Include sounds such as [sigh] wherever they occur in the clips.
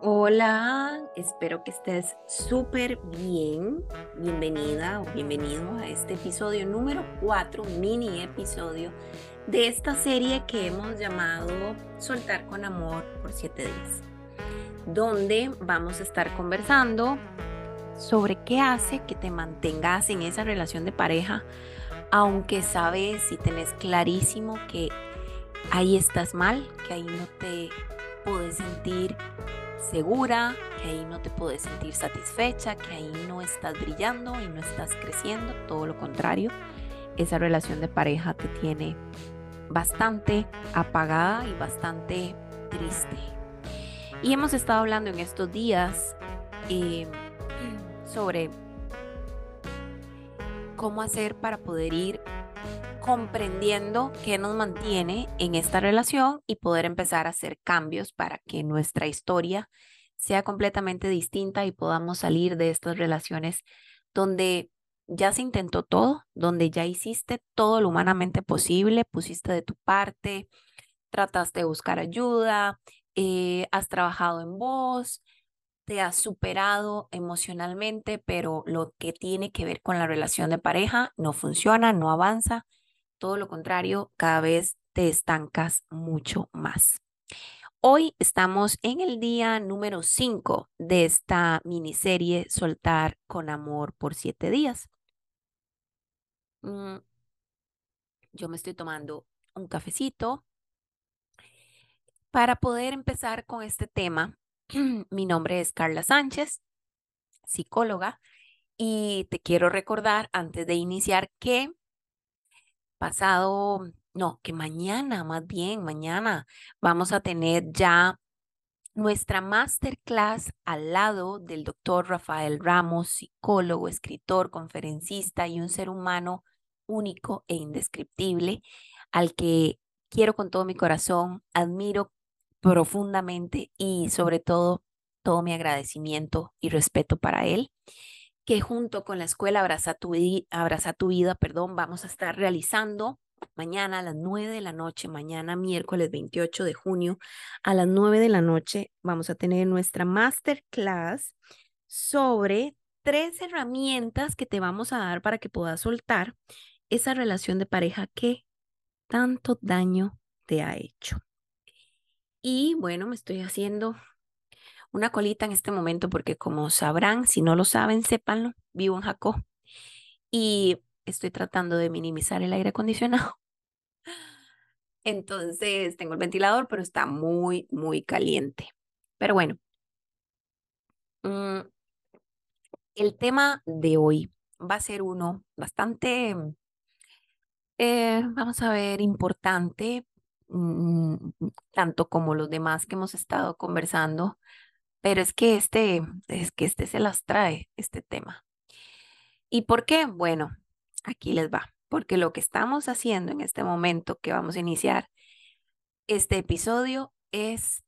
Hola, espero que estés súper bien. Bienvenida o bienvenido a este episodio número 4, mini episodio de esta serie que hemos llamado Soltar con Amor por 7 días, donde vamos a estar conversando sobre qué hace que te mantengas en esa relación de pareja, aunque sabes y tenés clarísimo que ahí estás mal, que ahí no te puedes sentir segura, que ahí no te puedes sentir satisfecha, que ahí no estás brillando y no estás creciendo, todo lo contrario, esa relación de pareja te tiene bastante apagada y bastante triste. Y hemos estado hablando en estos días eh, sobre cómo hacer para poder ir comprendiendo qué nos mantiene en esta relación y poder empezar a hacer cambios para que nuestra historia sea completamente distinta y podamos salir de estas relaciones donde ya se intentó todo, donde ya hiciste todo lo humanamente posible, pusiste de tu parte, trataste de buscar ayuda, eh, has trabajado en vos, te has superado emocionalmente, pero lo que tiene que ver con la relación de pareja no funciona, no avanza todo lo contrario, cada vez te estancas mucho más. Hoy estamos en el día número 5 de esta miniserie Soltar con Amor por siete días. Mm, yo me estoy tomando un cafecito. Para poder empezar con este tema, [clears throat] mi nombre es Carla Sánchez, psicóloga, y te quiero recordar antes de iniciar que pasado, no, que mañana, más bien, mañana vamos a tener ya nuestra masterclass al lado del doctor Rafael Ramos, psicólogo, escritor, conferencista y un ser humano único e indescriptible, al que quiero con todo mi corazón, admiro profundamente y sobre todo todo mi agradecimiento y respeto para él que junto con la escuela Abraza tu, Abraza tu Vida, perdón, vamos a estar realizando mañana a las 9 de la noche, mañana miércoles 28 de junio a las 9 de la noche vamos a tener nuestra masterclass sobre tres herramientas que te vamos a dar para que puedas soltar esa relación de pareja que tanto daño te ha hecho. Y bueno, me estoy haciendo una colita en este momento porque como sabrán, si no lo saben, sépanlo, vivo en Jacó y estoy tratando de minimizar el aire acondicionado. [laughs] Entonces tengo el ventilador, pero está muy, muy caliente. Pero bueno, mm, el tema de hoy va a ser uno bastante, eh, vamos a ver, importante, mm, tanto como los demás que hemos estado conversando pero es que este, es que este se las trae, este tema. ¿Y por qué? Bueno, aquí les va. Porque lo que estamos haciendo en este momento que vamos a iniciar este episodio es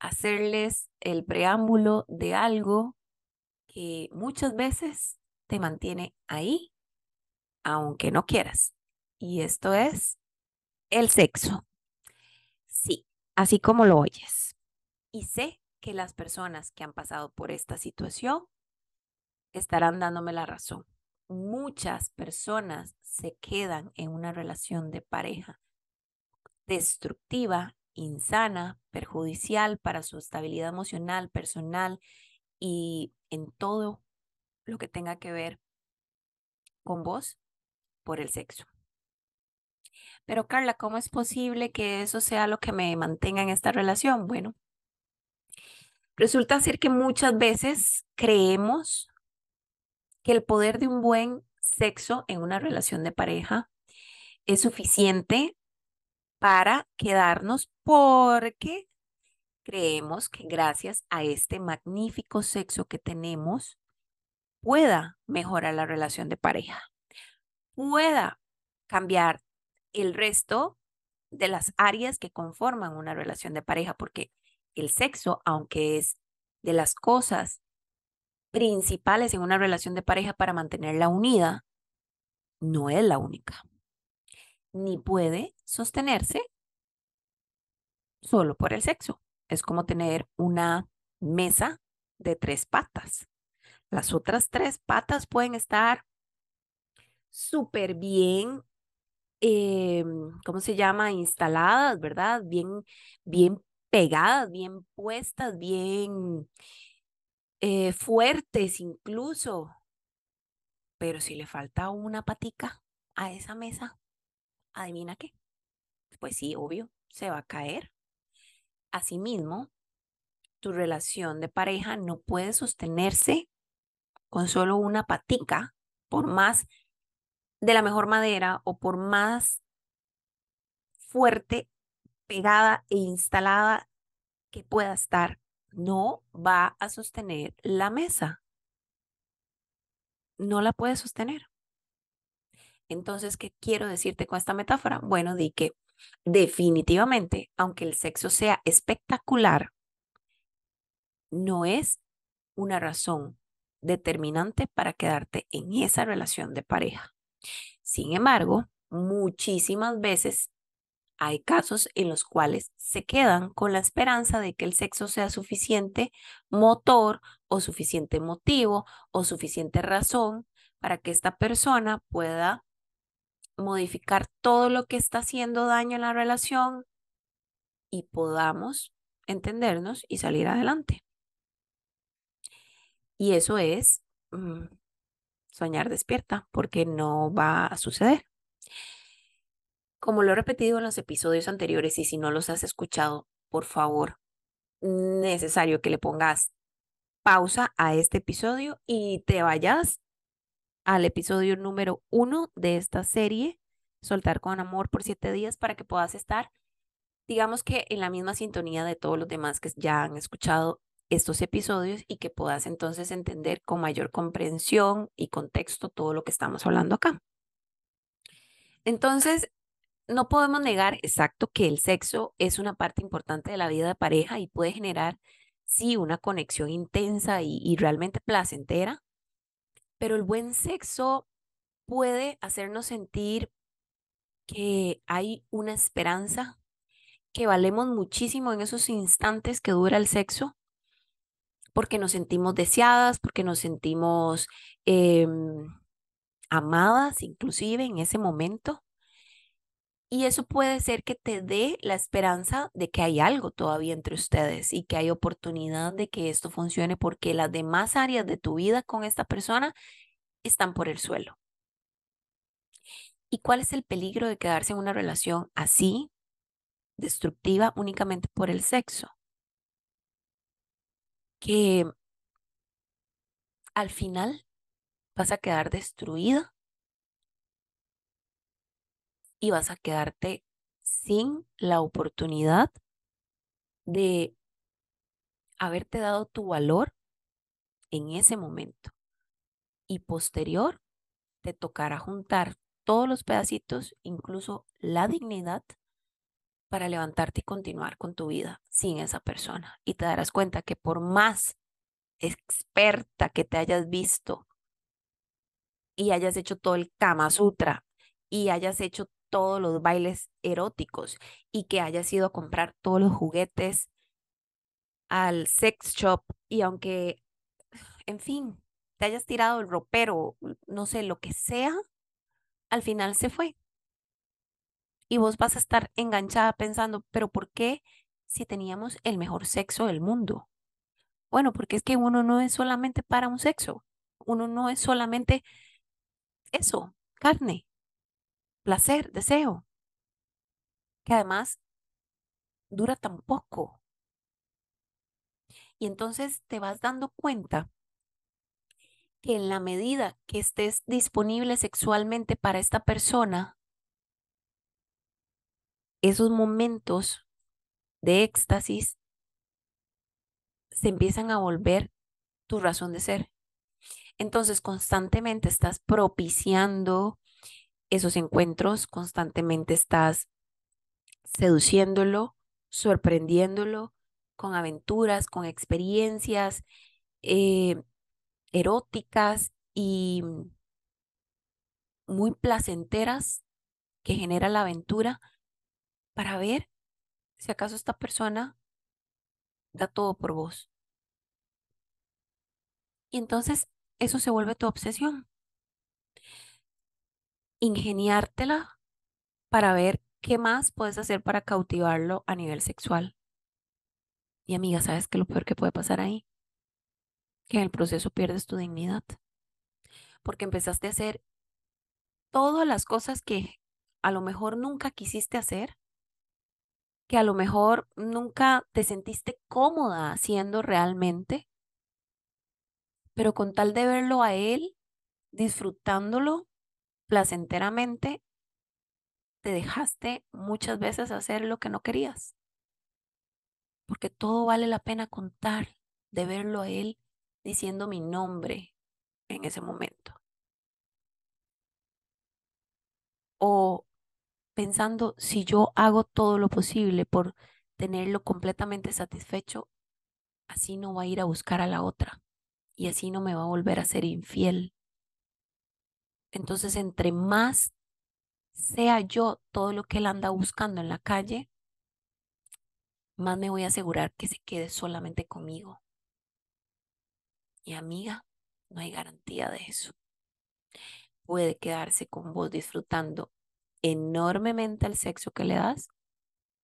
hacerles el preámbulo de algo que muchas veces te mantiene ahí, aunque no quieras. Y esto es el sexo. Sí, así como lo oyes. Y sé que las personas que han pasado por esta situación estarán dándome la razón. Muchas personas se quedan en una relación de pareja destructiva, insana, perjudicial para su estabilidad emocional, personal y en todo lo que tenga que ver con vos por el sexo. Pero Carla, ¿cómo es posible que eso sea lo que me mantenga en esta relación? Bueno, Resulta ser que muchas veces creemos que el poder de un buen sexo en una relación de pareja es suficiente para quedarnos porque creemos que gracias a este magnífico sexo que tenemos pueda mejorar la relación de pareja, pueda cambiar el resto de las áreas que conforman una relación de pareja, porque el sexo, aunque es de las cosas principales en una relación de pareja para mantenerla unida, no es la única. Ni puede sostenerse solo por el sexo. Es como tener una mesa de tres patas. Las otras tres patas pueden estar súper bien, eh, ¿cómo se llama? Instaladas, ¿verdad? Bien, bien pegadas, bien puestas, bien eh, fuertes incluso. Pero si le falta una patica a esa mesa, adivina qué. Pues sí, obvio, se va a caer. Asimismo, tu relación de pareja no puede sostenerse con solo una patica, por más de la mejor madera o por más fuerte, pegada e instalada que pueda estar, no va a sostener la mesa. No la puede sostener. Entonces, ¿qué quiero decirte con esta metáfora? Bueno, di que definitivamente, aunque el sexo sea espectacular, no es una razón determinante para quedarte en esa relación de pareja. Sin embargo, muchísimas veces hay casos en los cuales se quedan con la esperanza de que el sexo sea suficiente motor o suficiente motivo o suficiente razón para que esta persona pueda modificar todo lo que está haciendo daño en la relación y podamos entendernos y salir adelante. Y eso es mm, soñar despierta, porque no va a suceder. Como lo he repetido en los episodios anteriores y si no los has escuchado, por favor, necesario que le pongas pausa a este episodio y te vayas al episodio número uno de esta serie, Soltar con Amor por siete días, para que puedas estar, digamos que en la misma sintonía de todos los demás que ya han escuchado estos episodios y que puedas entonces entender con mayor comprensión y contexto todo lo que estamos hablando acá. Entonces, no podemos negar exacto que el sexo es una parte importante de la vida de pareja y puede generar, sí, una conexión intensa y, realmente placentera, pero el buen sexo puede hacernos sentir que hay una esperanza, que valemos muchísimo en esos instantes que dura el sexo porque nos sentimos deseadas, porque nos sentimos em, amadas inclusive en ese momento. Y eso puede ser que te dé la esperanza de que hay algo todavía entre ustedes y que hay oportunidad de que esto funcione porque las demás áreas de tu vida con esta persona están por el suelo. ¿Y cuál es el peligro de quedarse en una relación así, destructiva únicamente por el sexo? que al final vas a quedar destruida y vas a quedarte sin la oportunidad de haberte dado tu valor en ese momento. Y posterior, te tocará juntar todos los pedacitos, incluso la dignidad, para levantarte y continuar con tu vida sin esa persona. Y te darás cuenta que por más experta que te hayas visto y hayas hecho todo el Kama Sutra y hayas hecho todos los bailes eróticos y que hayas ido a comprar todos los juguetes al sex shop y aunque, en fin, te hayas tirado el ropero, no sé, lo que sea, al final se fue. Y vos vas a estar enganchada pensando, pero ¿por qué si teníamos el mejor sexo del mundo? Bueno, porque es que uno no es solamente para un sexo, uno no es solamente eso, carne, placer, deseo, que además dura tan poco. Y entonces te vas dando cuenta que en la medida que estés disponible sexualmente para esta persona, esos momentos de éxtasis se empiezan a volver tu razón de ser. Entonces constantemente estás propiciando esos encuentros, constantemente estás seduciéndolo, sorprendiéndolo con aventuras, con experiencias eh, eróticas y muy placenteras que genera la aventura para ver si acaso esta persona da todo por vos Y entonces eso se vuelve tu obsesión. Ingeniártela para ver qué más puedes hacer para cautivarlo a nivel sexual. Y amiga, ¿sabes qué lo peor que puede pasar ahí? Que en el proceso pierdes tu dignidad. Porque empezaste a hacer todas las cosas que a lo mejor nunca quisiste hacer, que a lo mejor nunca te sentiste cómoda haciendo realmente, pero con tal de verlo a él, disfrutándolo placenteramente, te dejaste muchas veces hacer lo que no querías. Porque todo vale la pena contar de verlo a él diciendo mi nombre en ese momento. O pensando, si yo hago todo lo posible por tenerlo completamente satisfecho, así no va a ir a buscar a la otra y así no me va a volver a ser infiel. Entonces, entre más sea yo todo lo que él anda buscando en la calle, más me voy a asegurar que se quede solamente conmigo. Y amiga, no hay garantía de eso. Puede quedarse con vos disfrutando enormemente el sexo que le das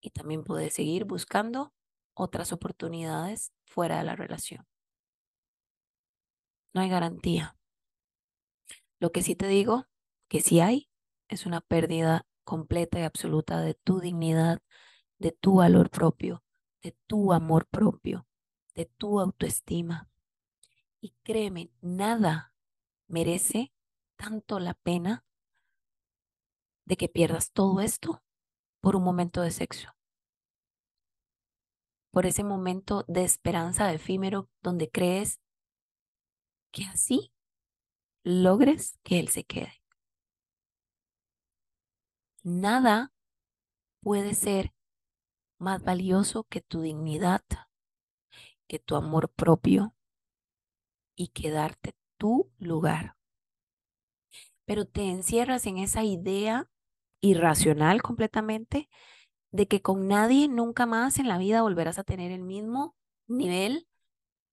y también puede seguir buscando otras oportunidades fuera de la relación. No hay garantía. Lo que sí te digo, que sí hay, es una pérdida completa y absoluta de tu dignidad, de tu valor propio, de tu amor propio, de tu autoestima. Y créeme, nada merece tanto la pena de que pierdas todo esto por un momento de sexo. Por ese momento de esperanza efímero donde crees que así logres que él se quede. Nada puede ser más valioso que tu dignidad, que tu amor propio y que darte tu lugar. Pero te encierras en esa idea irracional completamente de que con nadie nunca más en la vida volverás a tener el mismo nivel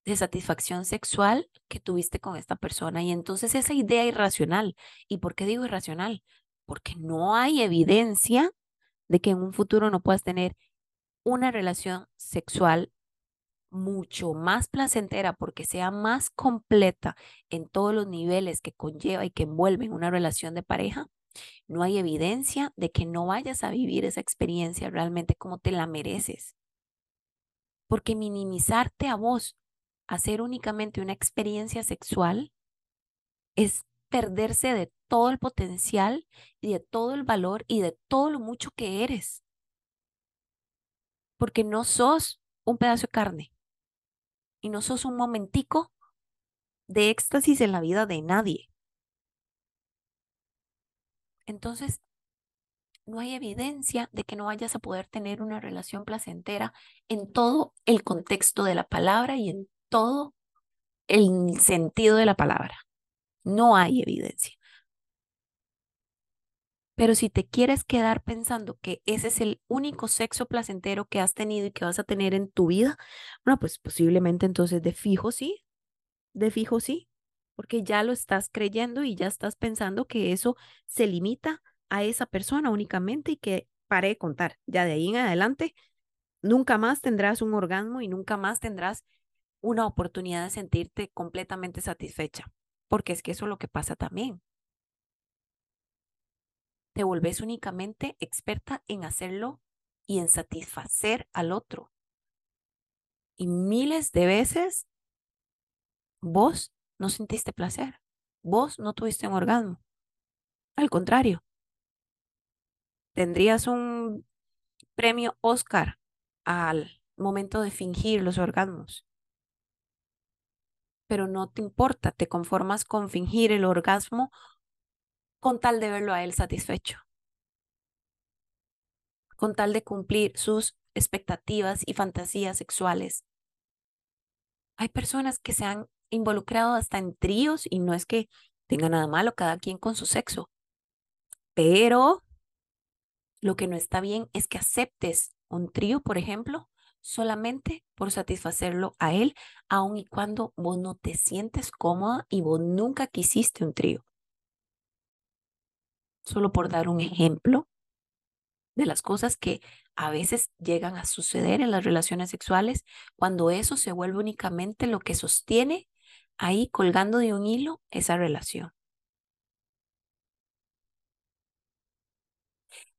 de satisfacción sexual que tuviste con esta persona. Y entonces esa idea irracional, ¿y por qué digo irracional? porque no hay evidencia de que en un futuro no puedas tener una relación sexual mucho más placentera porque sea más completa en todos los niveles que conlleva y que envuelven una relación de pareja, no hay evidencia de que no vayas a vivir esa experiencia realmente como te la mereces. Porque minimizarte a vos, hacer únicamente una experiencia sexual, es perderse de todo el potencial y de todo el valor y de todo lo mucho que eres. Porque no sos un pedazo de carne y no sos un momentico de éxtasis en la vida de nadie. Entonces, no hay evidencia de que no vayas a poder tener una relación placentera en todo el contexto de la palabra y en todo el sentido de la palabra. No hay evidencia. Pero si te quieres quedar pensando que ese es el único sexo placentero que has tenido y que vas a tener en tu vida, bueno, pues posiblemente entonces de fijo sí, de fijo sí, porque ya lo estás creyendo y ya estás pensando que eso se limita a esa persona únicamente y que pare de contar. Ya de ahí en adelante, nunca más tendrás un orgasmo y nunca más tendrás una oportunidad de sentirte completamente satisfecha, porque es que eso es lo que pasa también te volvés únicamente experta en hacerlo y en satisfacer al otro. Y miles de veces vos no sentiste placer, vos no tuviste un orgasmo. Al contrario, tendrías un premio Oscar al momento de fingir los orgasmos. Pero no te importa, te conformas con fingir el orgasmo con tal de verlo a él satisfecho, con tal de cumplir sus expectativas y fantasías sexuales. Hay personas que se han involucrado hasta en tríos y no es que tenga nada malo cada quien con su sexo, pero lo que no está bien es que aceptes un trío, por ejemplo, solamente por satisfacerlo a él, aun y cuando vos no te sientes cómoda y vos nunca quisiste un trío. Solo por dar un ejemplo de las cosas que a veces llegan a suceder en las relaciones sexuales cuando eso se vuelve únicamente lo que sostiene ahí colgando de un hilo esa relación.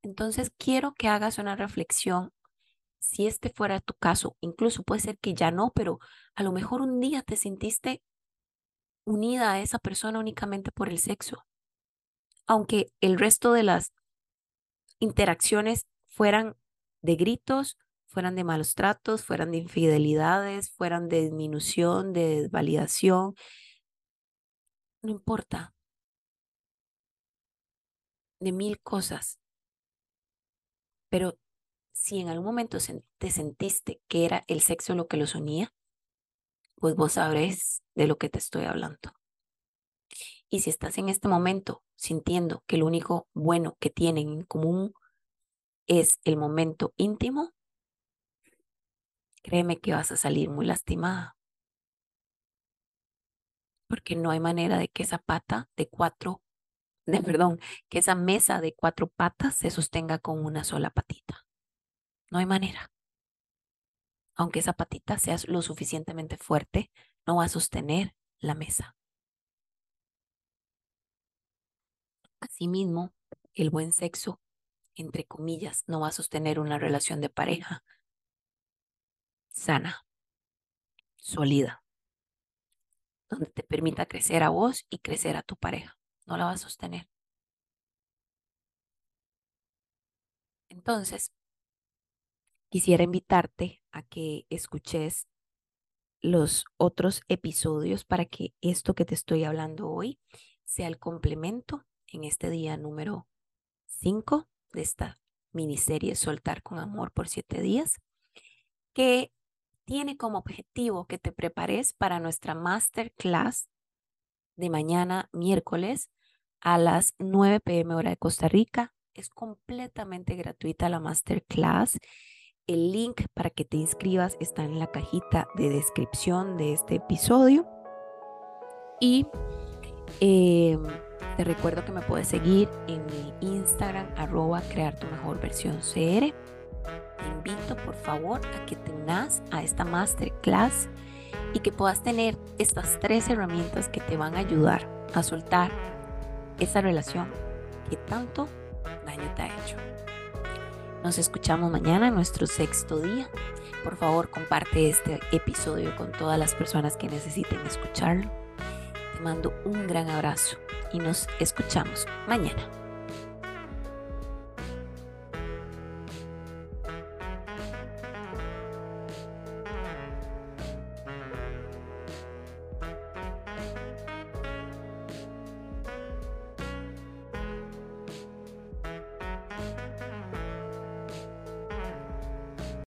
Entonces quiero que hagas una reflexión. Si este fuera tu caso, incluso puede ser que ya no, pero a lo mejor un día te sentiste unida a esa persona únicamente por el sexo. Aunque el resto de las interacciones fueran de gritos, fueran de malos tratos, fueran de infidelidades, fueran de disminución, de desvalidación. No importa. De mil cosas. Pero si en algún momento te sentiste que era el sexo lo que los unía, pues vos sabréis de lo que te estoy hablando. Y si estás en este momento sintiendo que lo único bueno que tienen en común es el momento íntimo, créeme que vas a salir muy lastimada. Porque no hay manera de que esa pata de cuatro, [laughs] de perdón, que esa mesa de cuatro patas se sostenga con una sola patita. No hay manera. Aunque esa patita sea lo suficientemente fuerte, no va a sostener la mesa. Asimismo, el buen sexo, entre comillas, no va a sostener una relación de pareja sana, sólida, donde te permita crecer a vos y crecer a tu pareja. No la va a sostener. Entonces, quisiera invitarte a que escuches los otros episodios para que esto que te estoy hablando hoy sea el complemento en este día número 5 de esta miniserie Soltar con Amor por siete días, que tiene como objetivo que te prepares para nuestra masterclass de mañana miércoles a las 9 pm hora de Costa Rica. Es completamente gratuita la masterclass. El link para que te inscribas está en la cajita de descripción de este episodio. Y em, te recuerdo que me puedes seguir en mi Instagram, arroba crear tu mejor versión CR. Te invito por favor a que te unas a esta masterclass y que puedas tener estas tres herramientas que te van a ayudar a soltar esa relación que tanto daño. Nos escuchamos mañana en nuestro sexto día. Por favor, comparte este episodio con todas las personas que necesiten escucharlo. Te mando un gran abrazo y nos escuchamos mañana.